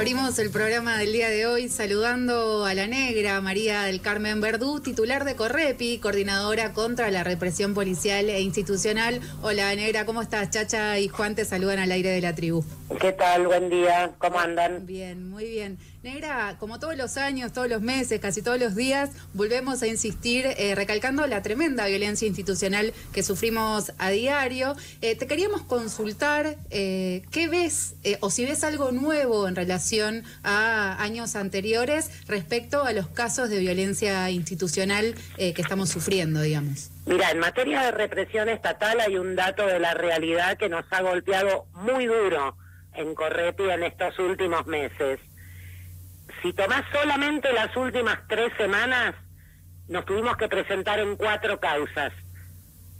Abrimos el programa del día de hoy saludando a la negra María del Carmen Verdú, titular de Correpi, coordinadora contra la represión policial e institucional. Hola negra, ¿cómo estás? Chacha y Juan te saludan al aire de la tribu. ¿Qué tal? Buen día, ¿cómo andan? Bien, muy bien. Negra, como todos los años, todos los meses, casi todos los días, volvemos a insistir eh, recalcando la tremenda violencia institucional que sufrimos a diario. Eh, te queríamos consultar eh, qué ves o si ves algo nuevo en relación a años anteriores respecto a los casos de violencia institucional que estamos sufriendo, digamos. Mira, en materia de represión estatal hay un dato de la realidad que nos ha golpeado muy duro en Correpi en estos últimos meses si tomás solamente las últimas tres semanas, nos tuvimos que presentar en cuatro causas.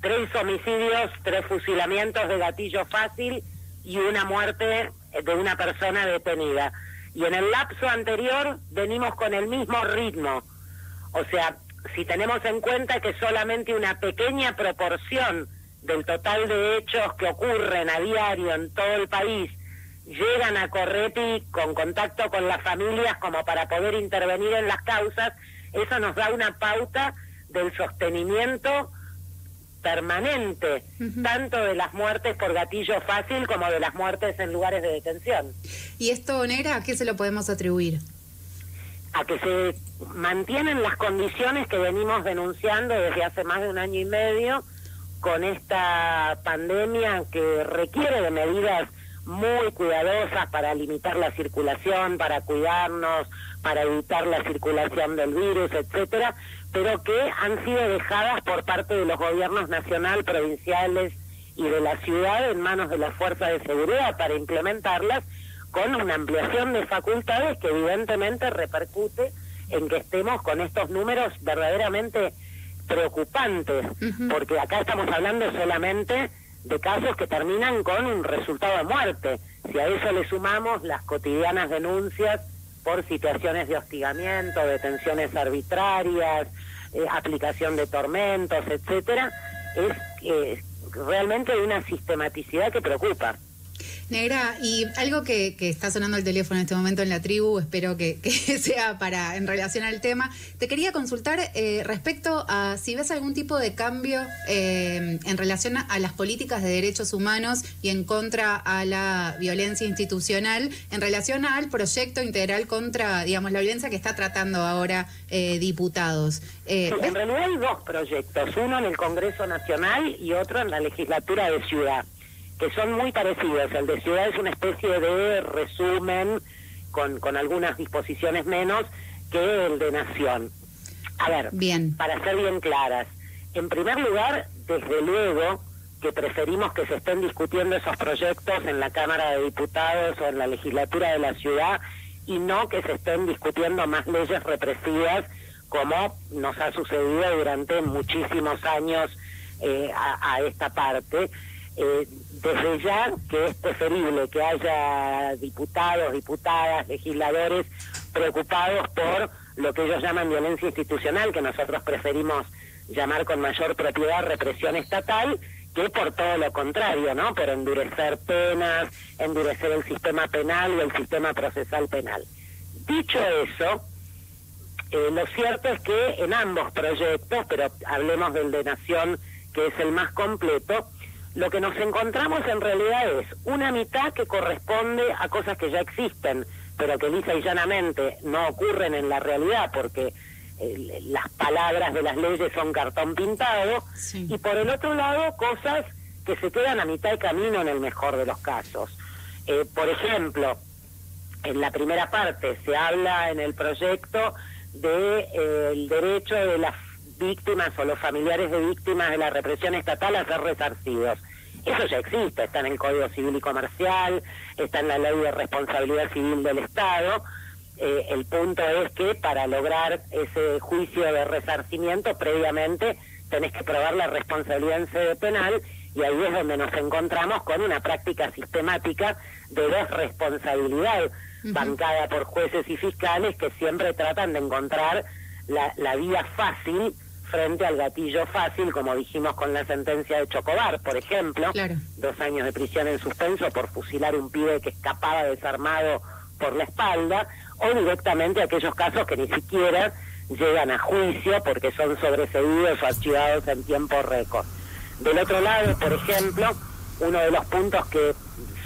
Tres homicidios, tres fusilamientos de gatillo fácil y una muerte de una persona detenida. Y en el lapso anterior venimos con el mismo ritmo. O sea, si tenemos en cuenta que solamente una pequeña proporción del total de hechos que ocurren a diario en todo el país llegan a Correpi con contacto con las familias como para poder intervenir en las causas, eso nos da una pauta del sostenimiento permanente, tanto de las muertes por gatillo fácil como de las muertes en lugares de detención. ¿Y esto, Negra, a qué se lo podemos atribuir? A que se mantienen las condiciones que venimos denunciando desde hace más de un año y medio con esta pandemia que requiere de medidas muy cuidadosas para limitar la circulación, para cuidarnos, para evitar la circulación del virus, etcétera, pero que han sido dejadas por parte de los gobiernos nacional, provinciales y de la ciudad en manos de las fuerzas de seguridad para implementarlas con una ampliación de facultades que evidentemente repercute en que estemos con estos números verdaderamente preocupantes, porque acá estamos hablando solamente de casos que terminan con un resultado de muerte. Si a eso le sumamos las cotidianas denuncias por situaciones de hostigamiento, detenciones arbitrarias, eh, aplicación de tormentos, etcétera, es eh, realmente una sistematicidad que preocupa. Negra, y algo que, está sonando el teléfono en este momento en la tribu, espero que, sea para en relación al tema, te quería consultar eh, respecto a si ves algún tipo de cambio eh, en relación a, las políticas de derechos humanos y en contra a la violencia institucional, en relación al proyecto integral contra, digamos, la violencia que está tratando ahora eh, diputados. en realidad hay dos proyectos, uno en el Congreso Nacional y otro en la legislatura de Ciudad que son muy parecidos. El de ciudad es una especie de resumen con, con algunas disposiciones menos que el de nación. A ver, bien. para ser bien claras, en primer lugar, desde luego que preferimos que se estén discutiendo esos proyectos en la Cámara de Diputados o en la legislatura de la ciudad y no que se estén discutiendo más leyes represivas como nos ha sucedido durante muchísimos años eh, a, esta parte. Eh, desde ya que es preferible que haya diputados, diputadas, legisladores preocupados por lo que ellos llaman violencia institucional, que nosotros preferimos llamar con mayor propiedad represión estatal, que por todo lo contrario, ¿no? Pero endurecer penas, endurecer el sistema penal y el sistema procesal penal. Dicho eso, eh, lo cierto es que en ambos proyectos, pero hablemos del de Nación, que es el más completo, lo que nos encontramos en realidad es una mitad que corresponde a cosas que ya existen, pero que lisa y llanamente no ocurren en la realidad porque eh, las palabras de las leyes son cartón pintado, y por el otro lado cosas que se quedan a mitad de camino en el mejor de los casos. Eh, por ejemplo, en la primera parte se habla en el proyecto del de, eh, derecho de las víctimas o los familiares de víctimas de la represión estatal a ser resarcidos. Eso ya existe, está en el Código Civil y Comercial, está en la Ley de Responsabilidad Civil del Estado. Eh, el punto es que para lograr ese juicio de resarcimiento, previamente tenés que probar la responsabilidad en sede penal y ahí es donde nos encontramos con una práctica sistemática de desresponsabilidad bancada por jueces y fiscales que siempre tratan de encontrar la, la vía fácil frente al gatillo fácil, como dijimos con la sentencia de Chocobar, por ejemplo, dos años de prisión en suspenso por fusilar un pibe que escapaba desarmado por la espalda, o directamente aquellos casos que ni siquiera llegan a juicio porque son sobreseídos o archivados en tiempo récord. Del otro lado, por ejemplo, uno de los puntos que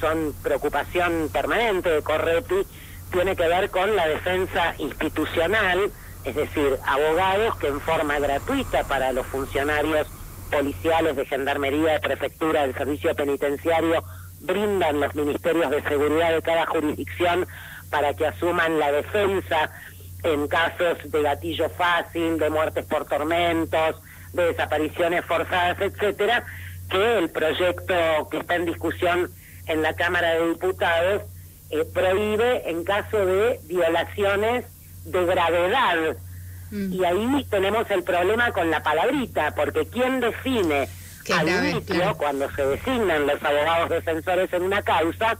son preocupación permanente de Correpi tiene que ver con la defensa institucional, es decir, abogados que en forma gratuita para los funcionarios policiales de gendarmería, de prefectura, del servicio penitenciario, brindan los ministerios de seguridad de cada jurisdicción para que asuman la defensa en casos de gatillo fácil, de muertes por tormentos, de desapariciones forzadas, etcétera, que el proyecto que está en discusión en la Cámara de Diputados eh, prohíbe en caso de violaciones de gravedad. Mm. Y ahí tenemos el problema con la palabrita, porque ¿quién define al inicio, cuando se designan los abogados defensores en una causa,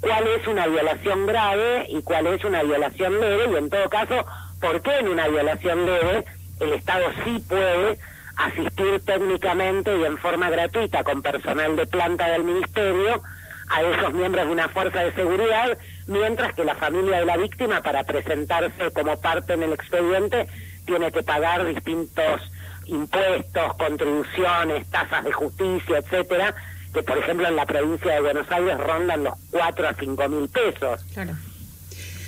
cuál es una violación grave y cuál es una violación leve? Y en todo caso, ¿por qué en una violación leve el Estado sí puede asistir técnicamente y en forma gratuita con personal de planta del Ministerio a esos miembros de una fuerza de seguridad, mientras que la familia de la víctima, para presentarse como parte en el expediente, tiene que pagar distintos impuestos, contribuciones, tasas de justicia, etcétera, que por ejemplo en la provincia de Buenos Aires rondan los 4 a 5 mil pesos.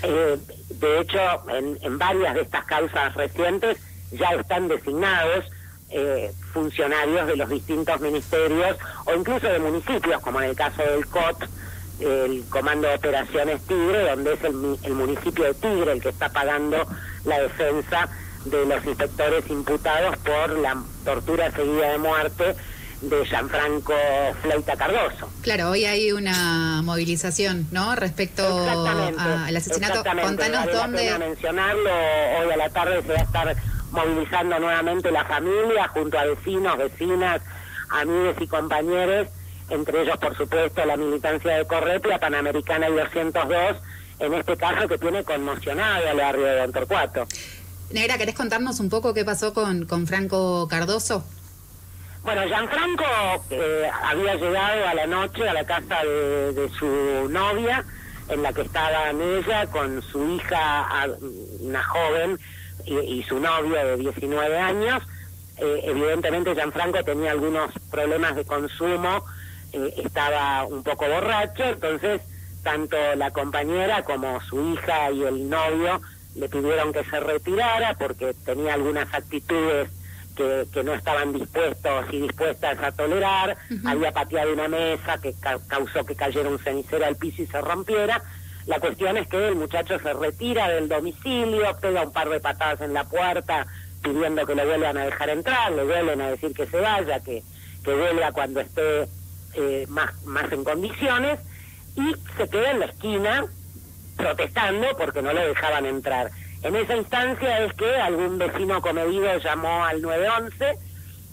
Eh, de hecho, en, en varias de estas causas recientes ya están designados eh, funcionarios de los distintos ministerios o incluso de municipios, como en el caso del COT, el Comando de Operaciones Tigre, donde es el, el municipio de Tigre el que está pagando la defensa de los inspectores imputados por la tortura seguida de muerte de Gianfranco Fleita Cardoso. Claro, hoy hay una movilización, ¿no? Respecto al asesinato. Contanos dónde. mencionarlo, hoy a la tarde se va a estar movilizando nuevamente la familia junto a vecinos, vecinas, amigos y compañeros, entre ellos por supuesto la militancia de Correpia, Panamericana y 202, en este caso que tiene conmocionado al barrio de Don Torcuato. Negra, ¿querés contarnos un poco qué pasó con, con Franco Cardoso? Bueno, Gianfranco eh, había llegado a la noche a la casa de, su novia, en la que estaba ella con su hija, una joven, y, su novio de 19 años. Eh, evidentemente Gianfranco tenía algunos problemas de consumo, eh, estaba un poco borracho, entonces tanto la compañera como su hija y el novio le pidieron que se retirara porque tenía algunas actitudes que, no estaban dispuestos y dispuestas a tolerar, había pateado una mesa que causó que cayera un cenicero al piso y se rompiera, la cuestión es que el muchacho se retira del domicilio, pega un par de patadas en la puerta pidiendo que lo vuelvan a dejar entrar, le vuelven a decir que se vaya, que, que vuelva cuando esté eh, más, más en condiciones, y se queda en la esquina protestando porque no lo dejaban entrar. En esa instancia es que algún vecino comedido llamó al 911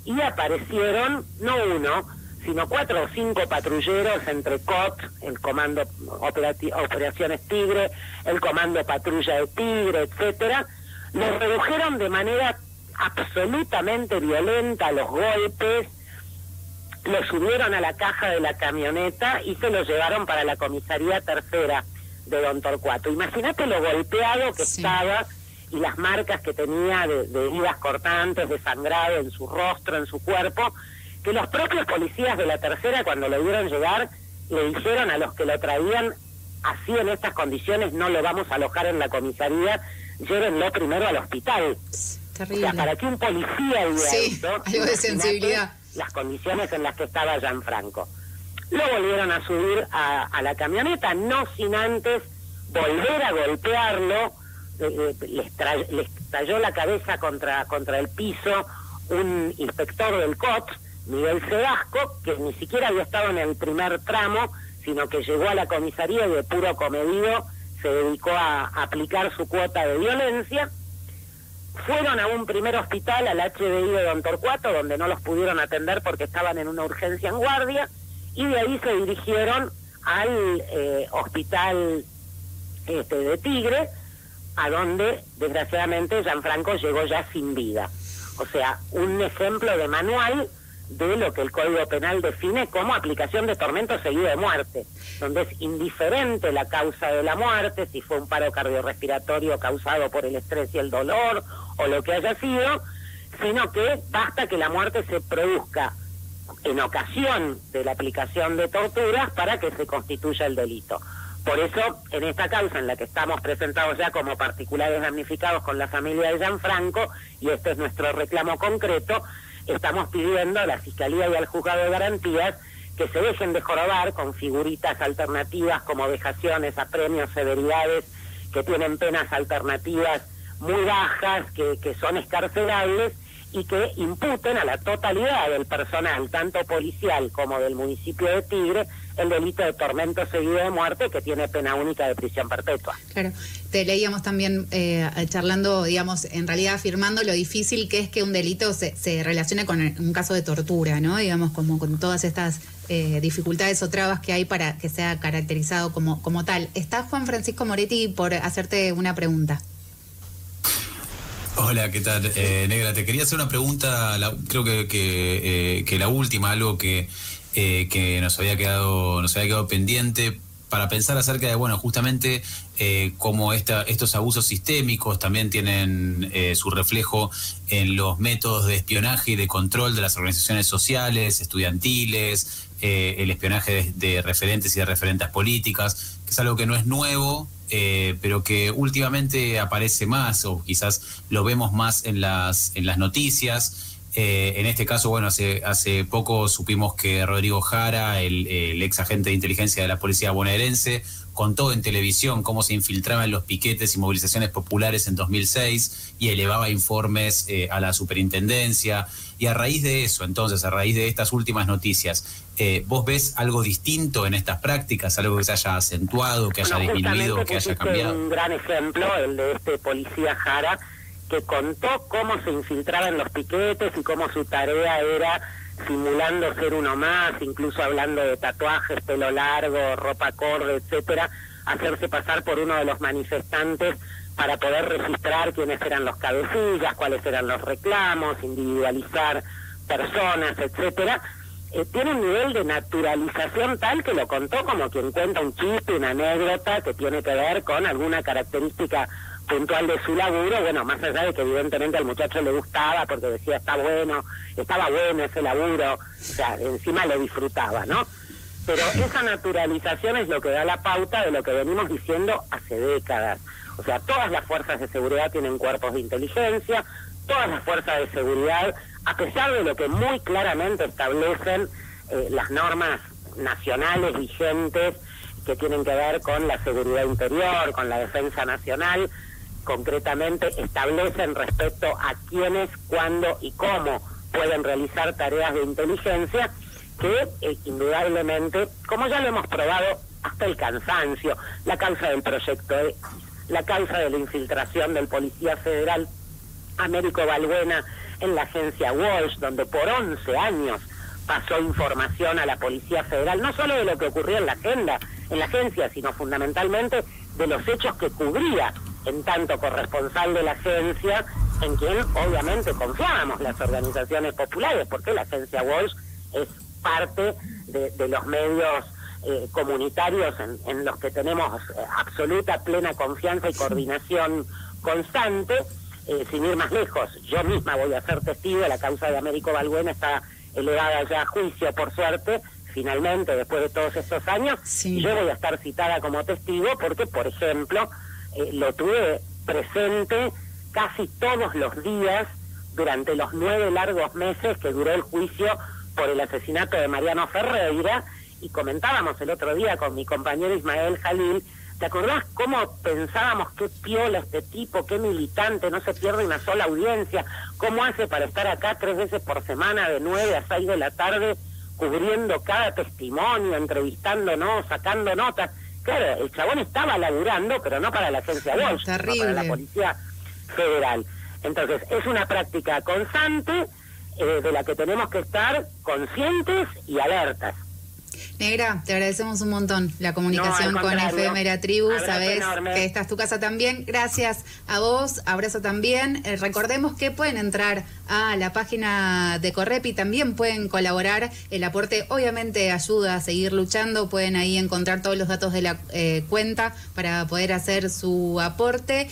y aparecieron, no uno, sino cuatro o cinco patrulleros entre COT, el Comando Operaciones Tigre, el Comando Patrulla de Tigre, etcétera, los redujeron de manera absolutamente violenta los golpes, lo subieron a la caja de la camioneta y se lo llevaron para la comisaría tercera de Don Torcuato. Imagínate lo golpeado que estaba y las marcas que tenía de, de heridas cortantes, de sangrado en su rostro, en su cuerpo, que los propios policías de la tercera cuando lo vieron llegar le dijeron a los que lo traían así en estas condiciones no lo vamos a alojar en la comisaría, llévenlo primero al hospital. Terrible. O sea, para que un policía diga sí, algo de sensibilidad. Las condiciones en las que estaba Gianfranco. Lo volvieron a subir a, la camioneta, no sin antes volver a golpearlo, eh, eh, les, estalló la cabeza contra, contra el piso un inspector del COT, Miguel Sedasco, que ni siquiera había estado en el primer tramo, sino que llegó a la comisaría y de puro comedido se dedicó a aplicar su cuota de violencia. Fueron a un primer hospital, al HDI de Don Torcuato, donde no los pudieron atender porque estaban en una urgencia en guardia, y de ahí se dirigieron al eh, hospital este, de Tigre, a donde desgraciadamente Gianfranco llegó ya sin vida. O sea, un ejemplo de manual de lo que el Código Penal define como aplicación de tormento seguido de muerte, donde es indiferente la causa de la muerte, si fue un paro cardiorrespiratorio causado por el estrés y el dolor o lo que haya sido, sino que basta que la muerte se produzca en ocasión de la aplicación de torturas para que se constituya el delito. Por eso, en esta causa en la que estamos presentados ya como particulares damnificados con la familia de Gianfranco, y este es nuestro reclamo concreto, estamos pidiendo a la Fiscalía y al Juzgado de Garantías que se dejen de jorobar con figuritas alternativas como vejaciones, apremios, severidades, que tienen penas alternativas muy bajas, que, que son escarcelables y que imputen a la totalidad del personal, tanto policial como del municipio de Tigre, el delito de tormento seguido de muerte que tiene pena única de prisión perpetua. Claro, te leíamos también eh, charlando, digamos, en realidad afirmando lo difícil que es que un delito se, relacione con un caso de tortura, ¿no? Digamos, como con todas estas eh, dificultades o trabas que hay para que sea caracterizado como, como tal. Está Juan Francisco Moretti por hacerte una pregunta. Hola, ¿qué tal? Eh, Negra, te quería hacer una pregunta, creo que, eh, que, la última, algo que, eh, que nos había quedado, nos había quedado pendiente para pensar acerca de, bueno, justamente cómo esta, estos abusos sistémicos también tienen su reflejo en los métodos de espionaje y de control de las organizaciones sociales, estudiantiles, el espionaje de, de referentes y de referentes políticas, que es algo que no es nuevo, eh, pero que últimamente aparece más o quizás lo vemos más en las, en las noticias. Eh, en este caso, bueno, hace, hace poco supimos que Rodrigo Jara, el, el, ex agente de inteligencia de la policía bonaerense, contó en televisión cómo se infiltraba en los piquetes y movilizaciones populares en 2006 y elevaba informes eh, a la superintendencia. Y a raíz de eso, entonces, a raíz de estas últimas noticias, eh, ¿vos ves algo distinto en estas prácticas, algo que se haya acentuado, que haya disminuido, que haya cambiado? Un gran ejemplo, el de este policía Jara, que contó cómo se infiltraba en los piquetes y cómo su tarea era simulando ser uno más, incluso hablando de tatuajes, pelo largo, ropa acorde, etcétera, hacerse pasar por uno de los manifestantes para poder registrar quiénes eran los cabecillas, cuáles eran los reclamos, individualizar personas, etcétera. Eh, tiene un nivel de naturalización tal que lo contó como quien cuenta un chiste, una anécdota que tiene que ver con alguna característica puntual de su laburo, bueno, más allá de que evidentemente al muchacho le gustaba porque decía está bueno, estaba bueno ese laburo, o sea, encima lo disfrutaba, ¿no? Pero esa naturalización es lo que da la pauta de lo que venimos diciendo hace décadas. O sea, todas las fuerzas de seguridad tienen cuerpos de inteligencia, todas las fuerzas de seguridad, a pesar de lo que muy claramente establecen eh, las normas nacionales vigentes que tienen que ver con la seguridad interior, con la defensa nacional, concretamente establecen respecto a quiénes, cuándo y cómo pueden realizar tareas de inteligencia que eh, indudablemente, como ya lo hemos probado hasta el cansancio, la causa del proyecto X, la causa de la infiltración del Policía Federal Américo Balbuena en la agencia Walsh, donde por 11 años pasó información a la Policía Federal, no solo de lo que ocurrió en la agenda, en la agencia, sino fundamentalmente de los hechos que cubría en tanto corresponsal de la agencia, en quien obviamente confiábamos las organizaciones populares, porque la agencia Walsh es parte de, los medios eh, comunitarios en, los que tenemos eh, absoluta, plena confianza y coordinación constante. Eh, sin ir más lejos, yo misma voy a ser testigo, la causa de Américo Balbuena está elevada ya a juicio, por suerte, finalmente, después de todos estos años, y yo voy a estar citada como testigo porque, por ejemplo, eh, lo tuve presente casi todos los días durante los nueve largos meses que duró el juicio por el asesinato de Mariano Ferreira y comentábamos el otro día con mi compañero Ismael Jalil ¿Te acordás cómo pensábamos qué piola este tipo, qué militante, no se pierde una sola audiencia? ¿Cómo hace para estar acá tres veces por semana de nueve a seis de la tarde cubriendo cada testimonio, entrevistándonos, sacando notas? Claro, el chabón estaba laburando, pero no para la agencia Walsh, sino para la Policía Federal. Entonces, es una práctica constante eh, de la que tenemos que estar conscientes y alertas. Negra, te agradecemos un montón la comunicación con FM Tribu. Sabes que esta es tu casa también. Gracias a vos, abrazo también. Eh, recordemos que pueden entrar a la página de Correpi, también pueden colaborar. El aporte obviamente ayuda a seguir luchando. Pueden ahí encontrar todos los datos de la eh, cuenta para poder hacer su aporte.